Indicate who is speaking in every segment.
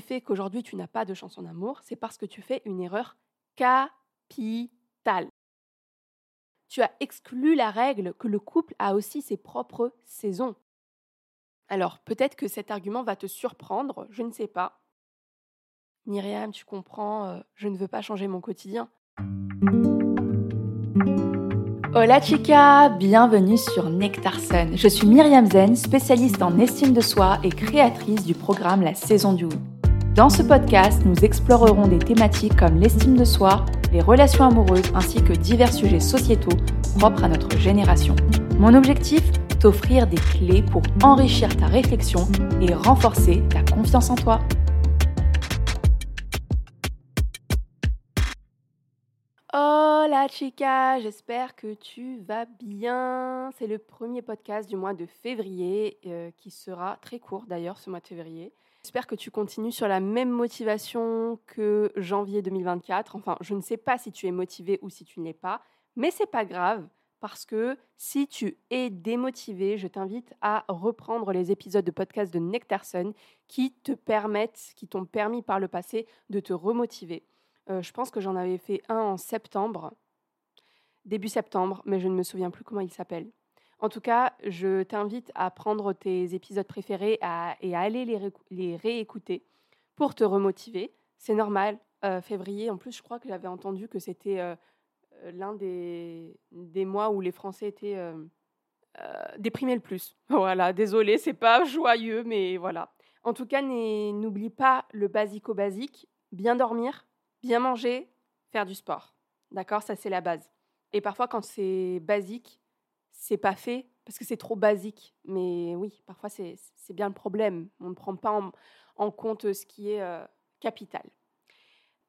Speaker 1: fait qu'aujourd'hui tu n'as pas de chance en amour, c'est parce que tu fais une erreur capitale. Tu as exclu la règle que le couple a aussi ses propres saisons. Alors peut-être que cet argument va te surprendre, je ne sais pas. Myriam, tu comprends, euh, je ne veux pas changer mon quotidien.
Speaker 2: Hola chica, bienvenue sur Nectar Sun. Je suis Myriam Zen, spécialiste en estime de soi et créatrice du programme La Saison du Oui. Dans ce podcast, nous explorerons des thématiques comme l'estime de soi, les relations amoureuses ainsi que divers sujets sociétaux propres à notre génération. Mon objectif T'offrir des clés pour enrichir ta réflexion et renforcer ta confiance en toi.
Speaker 1: Hola chica, j'espère que tu vas bien. C'est le premier podcast du mois de février euh, qui sera très court d'ailleurs ce mois de février. J'espère que tu continues sur la même motivation que janvier 2024. Enfin, je ne sais pas si tu es motivé ou si tu ne l'es pas, mais c'est pas grave parce que si tu es démotivé, je t'invite à reprendre les épisodes de podcast de Nectarson qui te permettent, qui t'ont permis par le passé de te remotiver. Euh, je pense que j'en avais fait un en septembre, début septembre, mais je ne me souviens plus comment il s'appelle. En tout cas, je t'invite à prendre tes épisodes préférés et à aller les, réécouter pour te remotiver. C'est normal. Euh, février, en plus, je crois que j'avais entendu que c'était euh, l'un des, des, mois où les Français étaient déprimés le plus. Voilà, désolé, c'est pas joyeux, mais voilà. En tout cas, n'oublie pas le basico-basique, bien dormir, bien manger, faire du sport. D'accord? Ça, c'est la base. Et parfois, quand c'est basique, c'est pas fait parce que c'est trop basique. Mais oui, parfois, c'est bien le problème. On ne prend pas en, compte ce qui est euh, capital.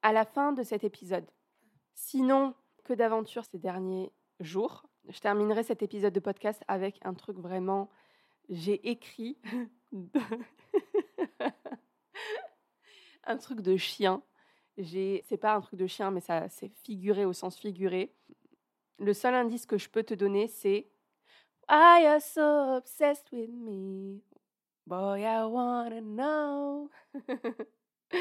Speaker 1: À la fin de cet épisode, sinon que d'aventure ces derniers jours, je terminerai cet épisode de podcast avec un truc vraiment. J'ai écrit un truc de chien c'est pas un truc de chien, mais ça c'est figuré au sens figuré. Le seul indice que je peux te donner, c'est I are so obsessed with me. Boy, I wanna know.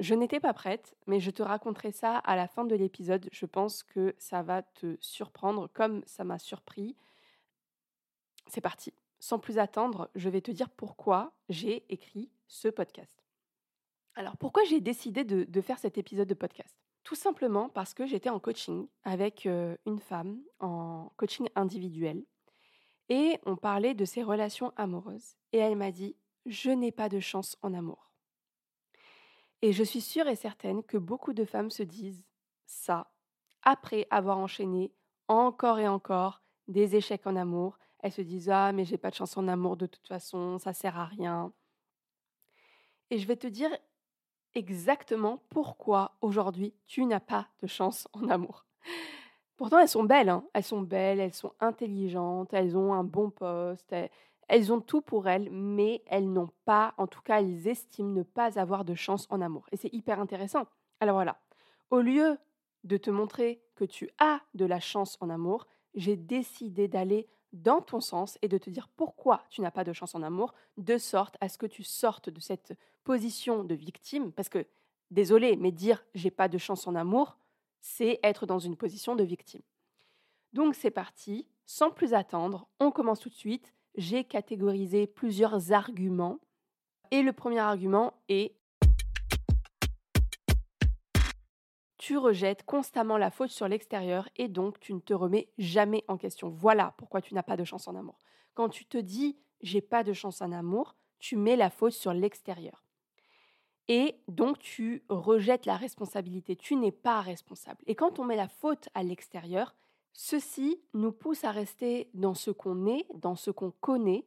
Speaker 1: je n'étais pas prête, mais je te raconterai ça à la fin de l'épisode. Je pense que ça va te surprendre comme ça m'a surpris. C'est parti. Sans plus attendre, je vais te dire pourquoi j'ai écrit ce podcast. Alors pourquoi j'ai décidé de, faire cet épisode de podcast? Tout simplement parce que j'étais en coaching avec euh, une femme, en coaching individuel, et on parlait de ses relations amoureuses. Et elle m'a dit, je n'ai pas de chance en amour. Et je suis sûre et certaine que beaucoup de femmes se disent ça après avoir enchaîné encore et encore des échecs en amour. Elles se disent ah mais j'ai pas de chance en amour de toute façon, ça sert à rien. Et je vais te dire exactement pourquoi aujourd'hui tu n'as pas de chance en amour. Pourtant, elles sont belles, hein. elles sont belles, elles sont intelligentes, elles ont un bon poste, elles, ont tout pour elles, mais elles n'ont pas, en tout cas, elles estiment ne pas avoir de chance en amour. Et c'est hyper intéressant. Alors voilà, au lieu de te montrer que tu as de la chance en amour, j'ai décidé d'aller dans ton sens et de te dire pourquoi tu n'as pas de chance en amour, de sorte à ce que tu sortes de cette position de victime, parce que, désolé, mais dire j'ai pas de chance en amour, c'est être dans une position de victime. Donc c'est parti, sans plus attendre, on commence tout de suite. J'ai catégorisé plusieurs arguments. Et le premier argument est tu rejettes constamment la faute sur l'extérieur et donc tu ne te remets jamais en question. Voilà pourquoi tu n'as pas de chance en amour. Quand tu te dis j'ai pas de chance en amour, tu mets la faute sur l'extérieur. Et donc tu rejettes la responsabilité, tu n'es pas responsable. Et quand on met la faute à l'extérieur, ceci nous pousse à rester dans ce qu'on est, dans ce qu'on connaît,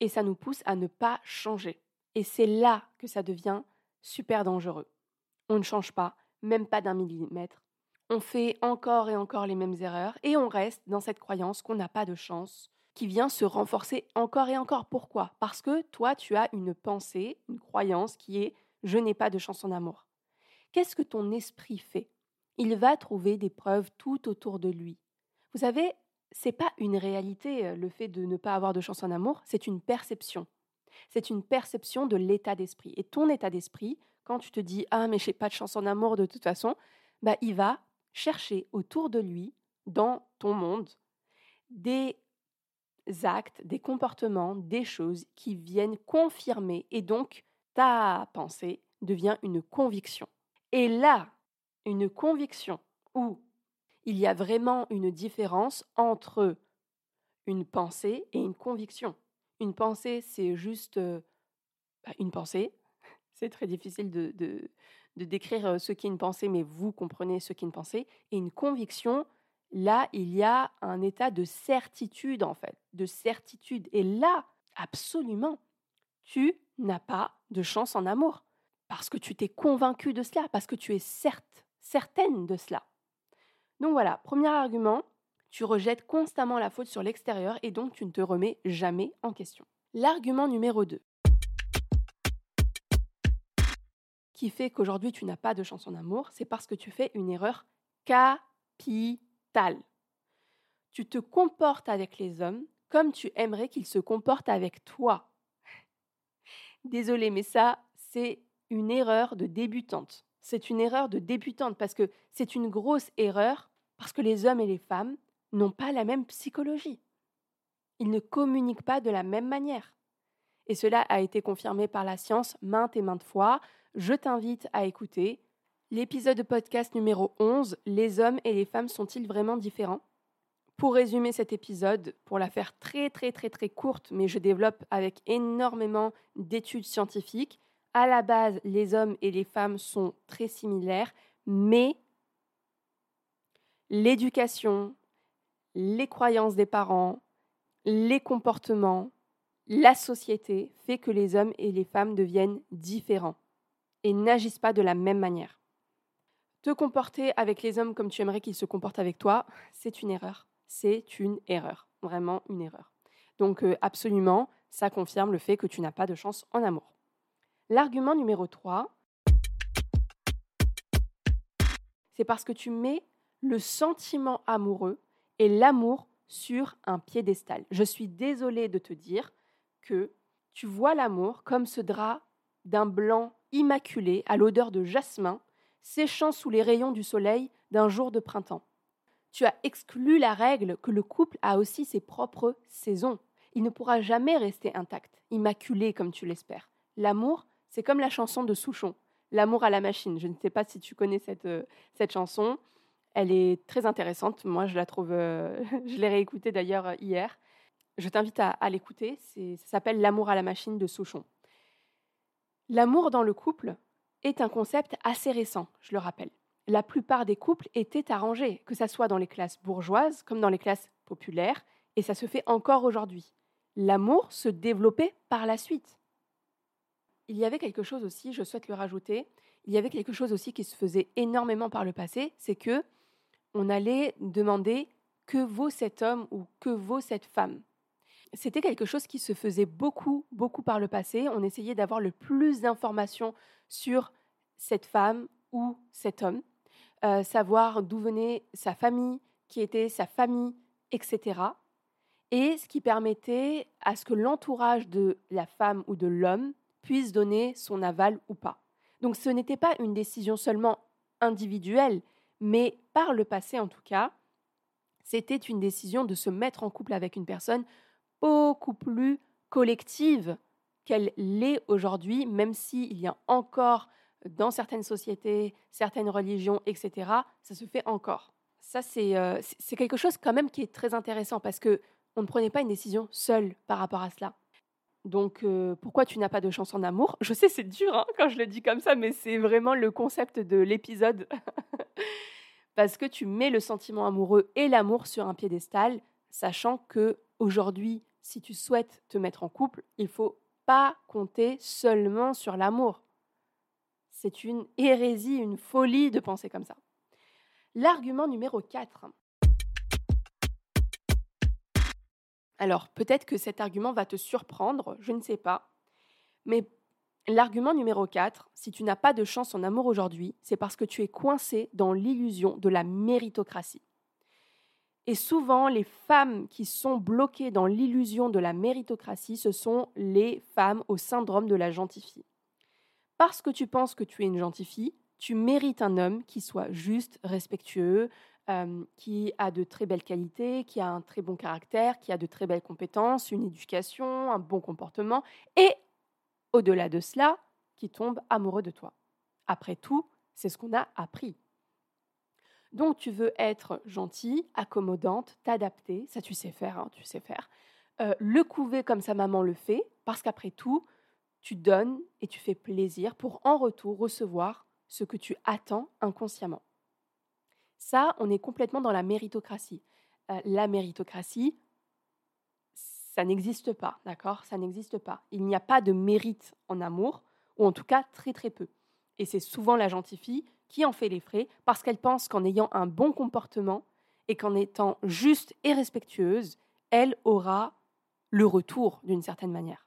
Speaker 1: et ça nous pousse à ne pas changer. Et c'est là que ça devient super dangereux. On ne change pas, même pas d'un millimètre. On fait encore et encore les mêmes erreurs et on reste dans cette croyance qu'on n'a pas de chance, qui vient se renforcer encore et encore. Pourquoi? Parce que toi, tu as une pensée, une croyance qui est je n'ai pas de chance en amour. Qu'est-ce que ton esprit fait? Il va trouver des preuves tout autour de lui. Vous savez, c'est pas une réalité euh, le fait de ne pas avoir de chance en amour, c'est une perception. C'est une perception de l'état d'esprit. Et ton état d'esprit, quand tu te dis Ah, mais j'ai pas de chance en amour de toute façon, bah, il va chercher autour de lui, dans ton monde, des actes, des comportements, des choses qui viennent confirmer et donc ta pensée devient une conviction. Et là, une conviction où il y a vraiment une différence entre une pensée et une conviction. Une pensée, c'est juste euh, bah, une pensée. C'est très difficile de, de, de décrire ce qu'est une pensée, mais vous comprenez ce qu'est une pensée. Et une conviction, là, il y a un état de certitude, en fait, de certitude. Et là, absolument, tu n'as pas de chance en amour, parce que tu t'es convaincu de cela, parce que tu es certes, certaine de cela. Donc voilà, premier argument, tu rejettes constamment la faute sur l'extérieur et donc tu ne te remets jamais en question. L'argument numéro 2, qui fait qu'aujourd'hui tu n'as pas de chance en amour, c'est parce que tu fais une erreur capitale tu te comportes avec les hommes comme tu aimerais qu'ils se comportent avec toi. Désolée, mais ça, c'est une erreur de débutante. C'est une erreur de débutante parce que c'est une grosse erreur parce que les hommes et les femmes n'ont pas la même psychologie. Ils ne communiquent pas de la même manière. Et cela a été confirmé par la science maintes et maintes fois. Je t'invite à écouter l'épisode de podcast numéro 11, Les hommes et les femmes sont-ils vraiment différents? Pour résumer cet épisode, pour la faire très très très très courte, mais je développe avec énormément d'études scientifiques, à la base, les hommes et les femmes sont très similaires, mais l'éducation, les croyances des parents, les comportements, la société fait que les hommes et les femmes deviennent différents et n'agissent pas de la même manière. Te comporter avec les hommes comme tu aimerais qu'ils se comportent avec toi, c'est une erreur c'est une erreur, vraiment une erreur. Donc euh, absolument, ça confirme le fait que tu n'as pas de chance en amour. L'argument numéro 3, c'est parce que tu mets le sentiment amoureux et l'amour sur un piédestal. Je suis désolée de te dire que tu vois l'amour comme ce drap d'un blanc immaculé à l'odeur de jasmin séchant sous les rayons du soleil d'un jour de printemps tu as exclu la règle que le couple a aussi ses propres saisons. Il ne pourra jamais rester intact, immaculé comme tu l'espères. L'amour, c'est comme la chanson de Souchon, L'amour à la machine. Je ne sais pas si tu connais cette, euh, cette chanson. Elle est très intéressante. Moi, je la trouve. Euh, je l'ai réécoutée d'ailleurs hier. Je t'invite à, à l'écouter. Ça s'appelle L'amour à la machine de Souchon. L'amour dans le couple est un concept assez récent, je le rappelle la plupart des couples étaient arrangés, que ce soit dans les classes bourgeoises comme dans les classes populaires, et ça se fait encore aujourd'hui. L'amour se développait par la suite. Il y avait quelque chose aussi, je souhaite le rajouter, il y avait quelque chose aussi qui se faisait énormément par le passé, c'est que on allait demander que vaut cet homme ou que vaut cette femme. C'était quelque chose qui se faisait beaucoup, beaucoup par le passé. On essayait d'avoir le plus d'informations sur cette femme ou cet homme. Euh, savoir d'où venait sa famille, qui était sa famille, etc. Et ce qui permettait à ce que l'entourage de la femme ou de l'homme puisse donner son aval ou pas. Donc ce n'était pas une décision seulement individuelle, mais par le passé en tout cas, c'était une décision de se mettre en couple avec une personne beaucoup plus collective qu'elle l'est aujourd'hui, même s'il y a encore dans certaines sociétés, certaines religions, etc., ça se fait encore. Ça, euh, c'est quelque chose quand même qui est très intéressant parce que on ne prenait pas une décision seule par rapport à cela. Donc, euh, pourquoi tu n'as pas de chance en amour Je sais, c'est dur hein, quand je le dis comme ça, mais c'est vraiment le concept de l'épisode. parce que tu mets le sentiment amoureux et l'amour sur un piédestal, sachant que aujourd'hui, si tu souhaites te mettre en couple, il faut pas compter seulement sur l'amour. C'est une hérésie, une folie de penser comme ça. L'argument numéro 4. Alors, peut-être que cet argument va te surprendre, je ne sais pas. Mais l'argument numéro 4, si tu n'as pas de chance en amour aujourd'hui, c'est parce que tu es coincé dans l'illusion de la méritocratie. Et souvent, les femmes qui sont bloquées dans l'illusion de la méritocratie, ce sont les femmes au syndrome de la gentille fille. Parce que tu penses que tu es une gentille fille, tu mérites un homme qui soit juste, respectueux, euh, qui a de très belles qualités, qui a un très bon caractère, qui a de très belles compétences, une éducation, un bon comportement, et au-delà de cela, qui tombe amoureux de toi. Après tout, c'est ce qu'on a appris. Donc tu veux être gentille, accommodante, t'adapter, ça tu sais faire, hein, tu sais faire. Euh, le couver comme sa maman le fait, parce qu'après tout, tu donnes et tu fais plaisir pour en retour recevoir ce que tu attends inconsciemment. Ça, on est complètement dans la méritocratie. Euh, la méritocratie, ça n'existe pas, d'accord? Ça n'existe pas. Il n'y a pas de mérite en amour, ou en tout cas très très peu. Et c'est souvent la gentille fille qui en fait les frais parce qu'elle pense qu'en ayant un bon comportement et qu'en étant juste et respectueuse, elle aura le retour d'une certaine manière.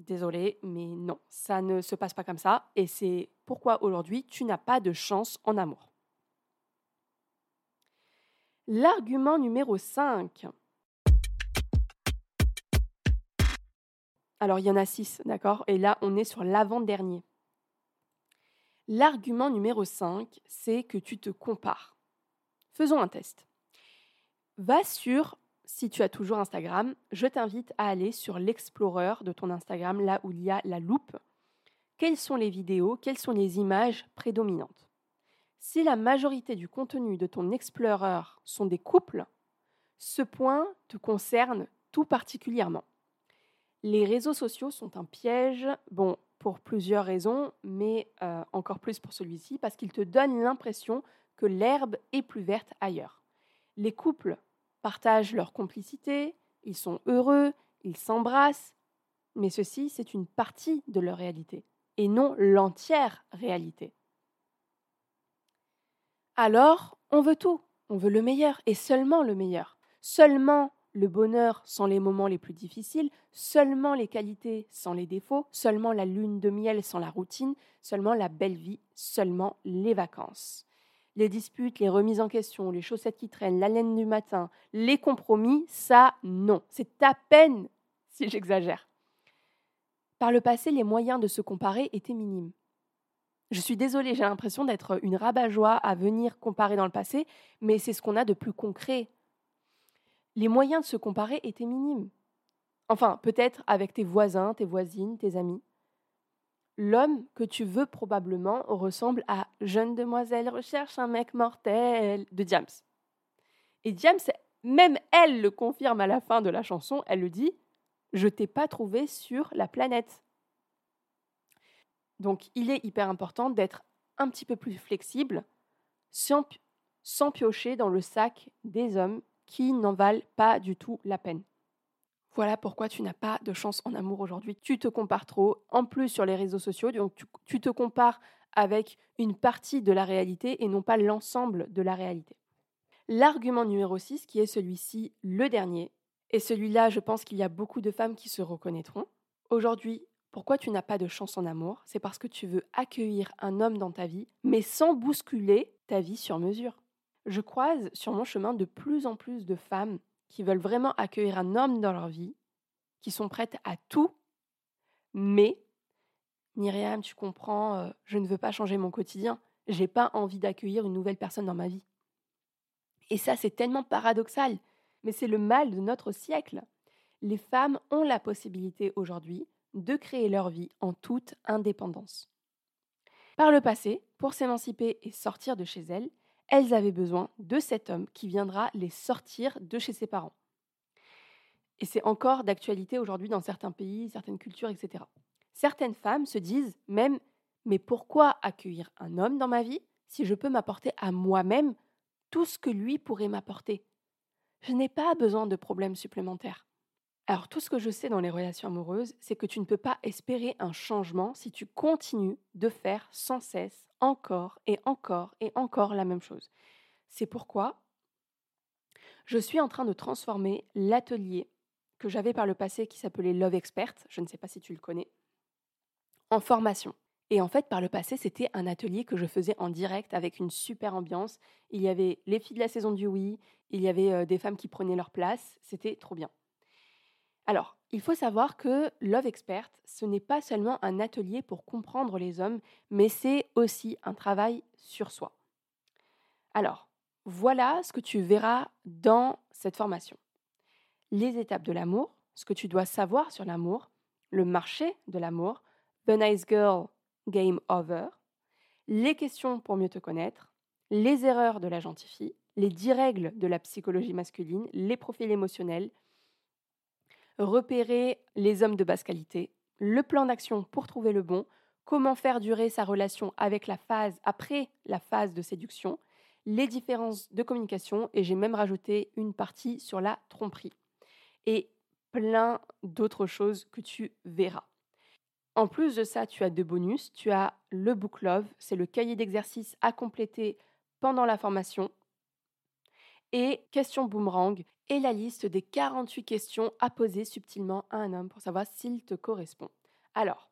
Speaker 1: Désolée, mais non, ça ne se passe pas comme ça et c'est pourquoi aujourd'hui tu n'as pas de chance en amour. L'argument numéro 5. Alors il y en a 6, d'accord? Et là, on est sur l'avant-dernier. L'argument numéro 5, c'est que tu te compares. Faisons un test. Va sur, si tu as toujours Instagram, je t'invite à aller sur l'Explorer de ton Instagram, là où il y a la loupe. Quelles sont les vidéos, quelles sont les images prédominantes? Si la majorité du contenu de ton Explorer sont des couples, ce point te concerne tout particulièrement. Les réseaux sociaux sont un piège. Bon, pour plusieurs raisons, mais euh, encore plus pour celui-ci, parce qu'il te donne l'impression que l'herbe est plus verte ailleurs. Les couples partagent leur complicité, ils sont heureux, ils s'embrassent, mais ceci, c'est une partie de leur réalité, et non l'entière réalité. Alors, on veut tout, on veut le meilleur, et seulement le meilleur, seulement le bonheur sans les moments les plus difficiles, seulement les qualités sans les défauts, seulement la lune de miel sans la routine, seulement la belle vie, seulement les vacances. Les disputes, les remises en question, les chaussettes qui traînent, la laine du matin, les compromis, ça, non. C'est à peine si j'exagère. Par le passé, les moyens de se comparer étaient minimes. Je suis désolée, j'ai l'impression d'être une rabat-joie à venir comparer dans le passé, mais c'est ce qu'on a de plus concret les moyens de se comparer étaient minimes. Enfin, peut-être avec tes voisins, tes voisines, tes amis. L'homme que tu veux probablement ressemble à Jeune demoiselle recherche un mec mortel de Diams. Et Diams, même elle le confirme à la fin de la chanson, elle le dit Je t'ai pas trouvé sur la planète. Donc il est hyper important d'être un petit peu plus flexible sans, sans piocher dans le sac des hommes qui n'en valent pas du tout la peine. Voilà pourquoi tu n'as pas de chance en amour aujourd'hui. Tu te compares trop, en plus sur les réseaux sociaux, donc tu, te compares avec une partie de la réalité et non pas l'ensemble de la réalité. L'argument numéro 6, qui est celui-ci, le dernier, et celui-là, je pense qu'il y a beaucoup de femmes qui se reconnaîtront. Aujourd'hui, pourquoi tu n'as pas de chance en amour? C'est parce que tu veux accueillir un homme dans ta vie, mais sans bousculer ta vie sur mesure je croise sur mon chemin de plus en plus de femmes qui veulent vraiment accueillir un homme dans leur vie, qui sont prêtes à tout, mais Myriam, tu comprends, euh, je ne veux pas changer mon quotidien, j'ai pas envie d'accueillir une nouvelle personne dans ma vie. Et ça, c'est tellement paradoxal, mais c'est le mal de notre siècle. Les femmes ont la possibilité aujourd'hui de créer leur vie en toute indépendance. Par le passé, pour s'émanciper et sortir de chez elles, elles avaient besoin de cet homme qui viendra les sortir de chez ses parents. Et c'est encore d'actualité aujourd'hui dans certains pays, certaines cultures, etc. Certaines femmes se disent même, mais pourquoi accueillir un homme dans ma vie si je peux m'apporter à moi-même tout ce que lui pourrait m'apporter? Je n'ai pas besoin de problèmes supplémentaires. Alors tout ce que je sais dans les relations amoureuses, c'est que tu ne peux pas espérer un changement si tu continues de faire sans cesse encore et encore et encore la même chose. C'est pourquoi je suis en train de transformer l'atelier que j'avais par le passé qui s'appelait Love Expert, je ne sais pas si tu le connais, en formation. Et en fait, par le passé, c'était un atelier que je faisais en direct avec une super ambiance. Il y avait les filles de la saison du oui, il y avait des femmes qui prenaient leur place. C'était trop bien. Alors, il faut savoir que Love Expert, ce n'est pas seulement un atelier pour comprendre les hommes, mais c'est aussi un travail sur soi. Alors, voilà ce que tu verras dans cette formation. Les étapes de l'amour, ce que tu dois savoir sur l'amour, le marché de l'amour, The Nice Girl Game Over, les questions pour mieux te connaître, les erreurs de la gentille fille, les dix règles de la psychologie masculine, les profils émotionnels, repérer les hommes de basse qualité, le plan d'action pour trouver le bon, comment faire durer sa relation avec la phase après la phase de séduction, les différences de communication et j'ai même rajouté une partie sur la tromperie. Et plein d'autres choses que tu verras. En plus de ça, tu as deux bonus. Tu as le Book Love, c'est le cahier d'exercice à compléter pendant la formation. Et question boomerang et la liste des 48 questions à poser subtilement à un homme pour savoir s'il te correspond. Alors,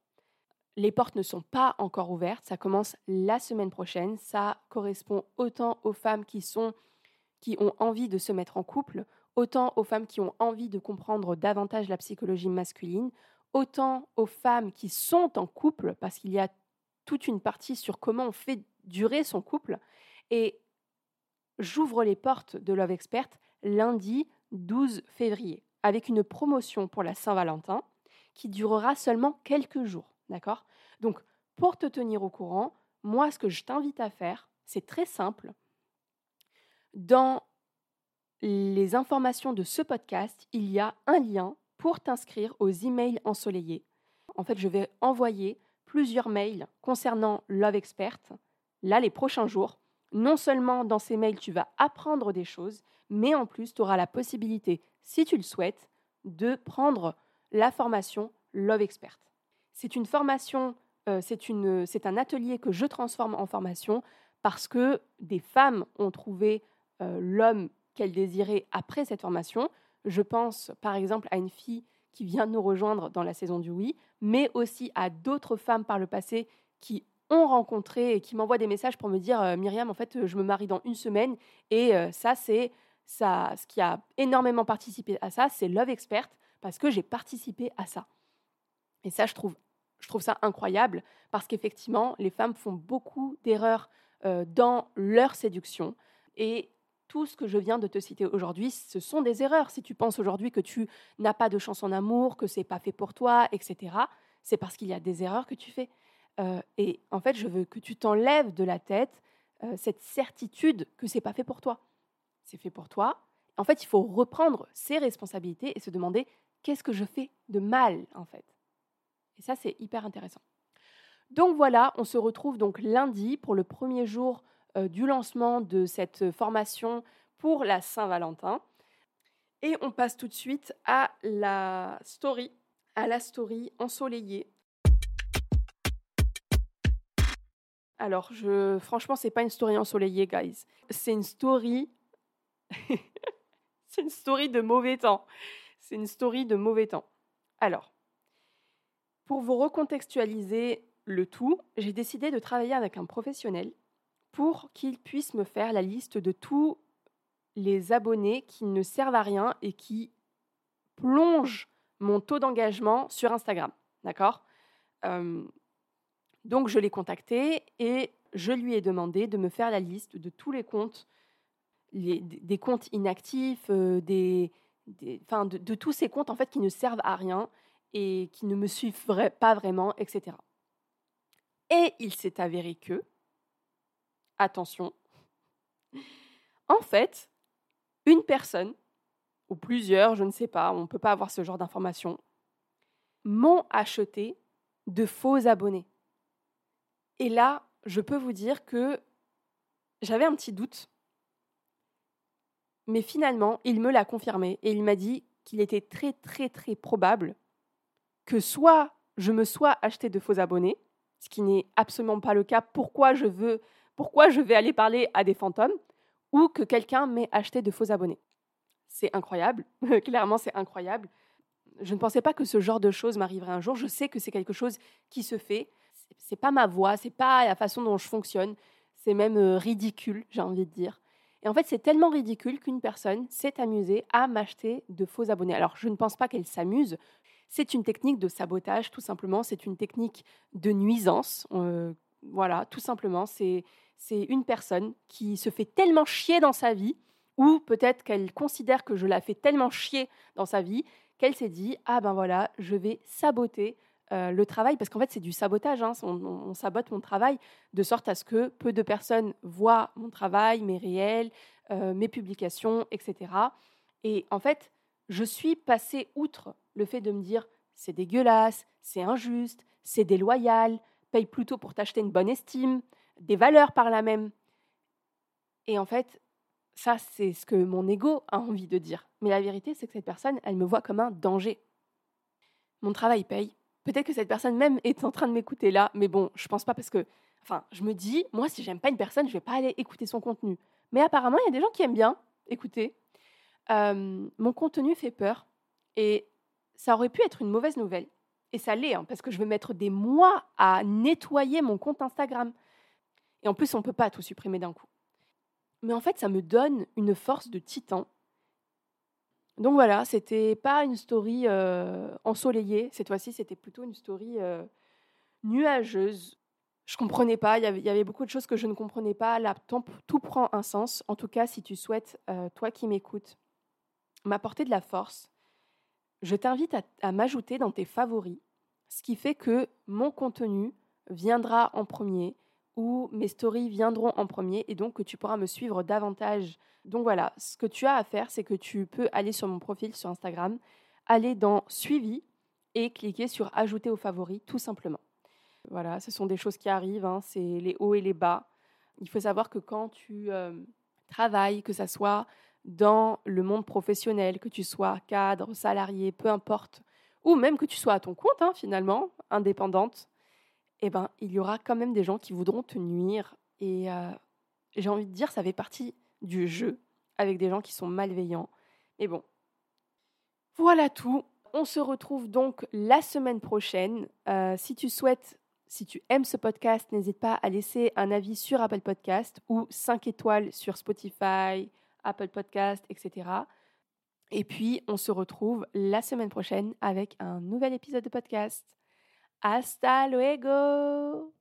Speaker 1: les portes ne sont pas encore ouvertes, ça commence la semaine prochaine, ça correspond autant aux femmes qui sont qui ont envie de se mettre en couple, autant aux femmes qui ont envie de comprendre davantage la psychologie masculine, autant aux femmes qui sont en couple, parce qu'il y a toute une partie sur comment on fait durer son couple. Et j'ouvre les portes de Love Expert lundi 12 février, avec une promotion pour la Saint-Valentin qui durera seulement quelques jours. D'accord? Donc, pour te tenir au courant, moi, ce que je t'invite à faire, c'est très simple. Dans les informations de ce podcast, il y a un lien pour t'inscrire aux emails ensoleillés. En fait, je vais envoyer plusieurs mails concernant Love Expert, là, les prochains jours. Non seulement dans ces mails, tu vas apprendre des choses, mais en plus, tu auras la possibilité, si tu le souhaites, de prendre la formation Love Expert. C'est une formation, euh, c'est un atelier que je transforme en formation parce que des femmes ont trouvé euh, l'homme qu'elles désiraient après cette formation. Je pense par exemple à une fille qui vient nous rejoindre dans la saison du oui, mais aussi à d'autres femmes par le passé qui ont rencontré et qui m'envoient des messages pour me dire euh, Myriam, en fait, je me marie dans une semaine et euh, ça, c'est ça, ce qui a énormément participé à ça, c'est Love Expert parce que j'ai participé à ça. Et ça, je trouve, je trouve ça incroyable parce qu'effectivement, les femmes font beaucoup d'erreurs euh, dans leur séduction et tout ce que je viens de te citer aujourd'hui, ce sont des erreurs. Si tu penses aujourd'hui que tu n'as pas de chance en amour, que c'est pas fait pour toi, etc., c'est parce qu'il y a des erreurs que tu fais. Euh, et en fait, je veux que tu t'enlèves de la tête euh, cette certitude que c'est pas fait pour toi. C'est fait pour toi. En fait, il faut reprendre ses responsabilités et se demander qu'est-ce que je fais de mal, en fait? Et ça, c'est hyper intéressant. Donc voilà, on se retrouve donc lundi pour le premier jour euh, du lancement de cette formation pour la Saint-Valentin. Et on passe tout de suite à la story, à la story ensoleillée. Alors, je, franchement, c'est pas une story ensoleillée, guys. C'est une story. c'est une story de mauvais temps. C'est une story de mauvais temps. Alors, pour vous recontextualiser le tout, j'ai décidé de travailler avec un professionnel pour qu'il puisse me faire la liste de tous les abonnés qui ne servent à rien et qui plongent mon taux d'engagement sur Instagram. D'accord? Euh, Donc je l'ai contacté et je lui ai demandé de me faire la liste de tous les comptes, des comptes inactifs, euh, de, tous ces comptes en fait qui ne servent à rien et qui ne me suivent pas vraiment, etc. Et il s'est avéré que attention, en fait, une personne, ou plusieurs, je ne sais pas, on ne peut pas avoir ce genre d'informations, m'ont acheté de faux abonnés. Et là, je peux vous dire que j'avais un petit doute, mais finalement, il me l'a confirmé et il m'a dit qu'il était très très très probable que soit je me sois acheté de faux abonnés, ce qui n'est absolument pas le cas. Pourquoi je veux pourquoi je vais aller parler à des fantômes ou que quelqu'un m'ait acheté de faux abonnés. C'est incroyable, clairement c'est incroyable. Je ne pensais pas que ce genre de choses m'arriverait un jour. Je sais que c'est quelque chose qui se fait. C'est pas ma voix, c'est pas la façon dont je fonctionne, c'est même ridicule, j'ai envie de dire. Et en fait, c'est tellement ridicule qu'une personne s'est amusée à m'acheter de faux abonnés. Alors, je ne pense pas qu'elle s'amuse. C'est une technique de sabotage, tout simplement. C'est une technique de nuisance. voilà, tout simplement. C'est une personne qui se fait tellement chier dans sa vie, ou peut-être qu'elle considère que je la fais tellement chier dans sa vie, qu'elle s'est dit Ah ben voilà, je vais saboter euh, le travail, parce qu'en fait c'est du sabotage, hein. on, sabote mon travail de sorte à ce que peu de personnes voient mon travail, mes réels, euh, mes publications, etc. Et en fait, je suis passée outre le fait de me dire c'est dégueulasse, c'est injuste, c'est déloyal, paye plutôt pour t'acheter une bonne estime, des valeurs par là même. Et en fait, ça, c'est ce que mon ego a envie de dire. Mais la vérité, c'est que cette personne, elle me voit comme un danger. Mon travail paye, Peut-être que cette personne même est en train de m'écouter là, mais bon, je pense pas parce que, enfin, je me dis, moi, si j'aime pas une personne, je vais pas aller écouter son contenu. Mais apparemment, il y a des gens qui aiment bien écouter. Euh, mon contenu fait peur et ça aurait pu être une mauvaise nouvelle. Et ça l'est, hein, parce que je vais mettre des mois à nettoyer mon compte Instagram. Et en plus, on ne peut pas tout supprimer d'un coup. Mais en fait, ça me donne une force de titan donc voilà, c'était pas une story euh, ensoleillée. Cette fois-ci, c'était plutôt une story euh, nuageuse. Je comprenais pas. Il y, avait, beaucoup de choses que je ne comprenais pas. Là, tout prend un sens. En tout cas, si tu souhaites, euh, toi qui m'écoutes, m'apporter de la force, je t'invite à m'ajouter dans tes favoris, ce qui fait que mon contenu viendra en premier ou mes stories viendront en premier et donc que tu pourras me suivre davantage. Donc voilà, ce que tu as à faire, c'est que tu peux aller sur mon profil sur Instagram, aller dans Suivi et cliquer sur Ajouter aux favoris, tout simplement. Voilà, ce sont des choses qui arrivent, hein, c'est les hauts et les bas. Il faut savoir que quand tu euh, travailles, que ce soit dans le monde professionnel, que tu sois cadre, salarié, peu importe, ou même que tu sois à ton compte, hein, finalement, indépendante, eh ben, il y aura quand même des gens qui voudront te nuire. Et euh, j'ai envie de dire, ça fait partie du jeu avec des gens qui sont malveillants. Mais bon, voilà tout. On se retrouve donc la semaine prochaine. Euh, si tu souhaites, si tu aimes ce podcast, n'hésite pas à laisser un avis sur Apple Podcast ou 5 étoiles sur Spotify, Apple Podcast, etc. Et puis, on se retrouve la semaine prochaine avec un nouvel épisode de podcast. Hasta luego.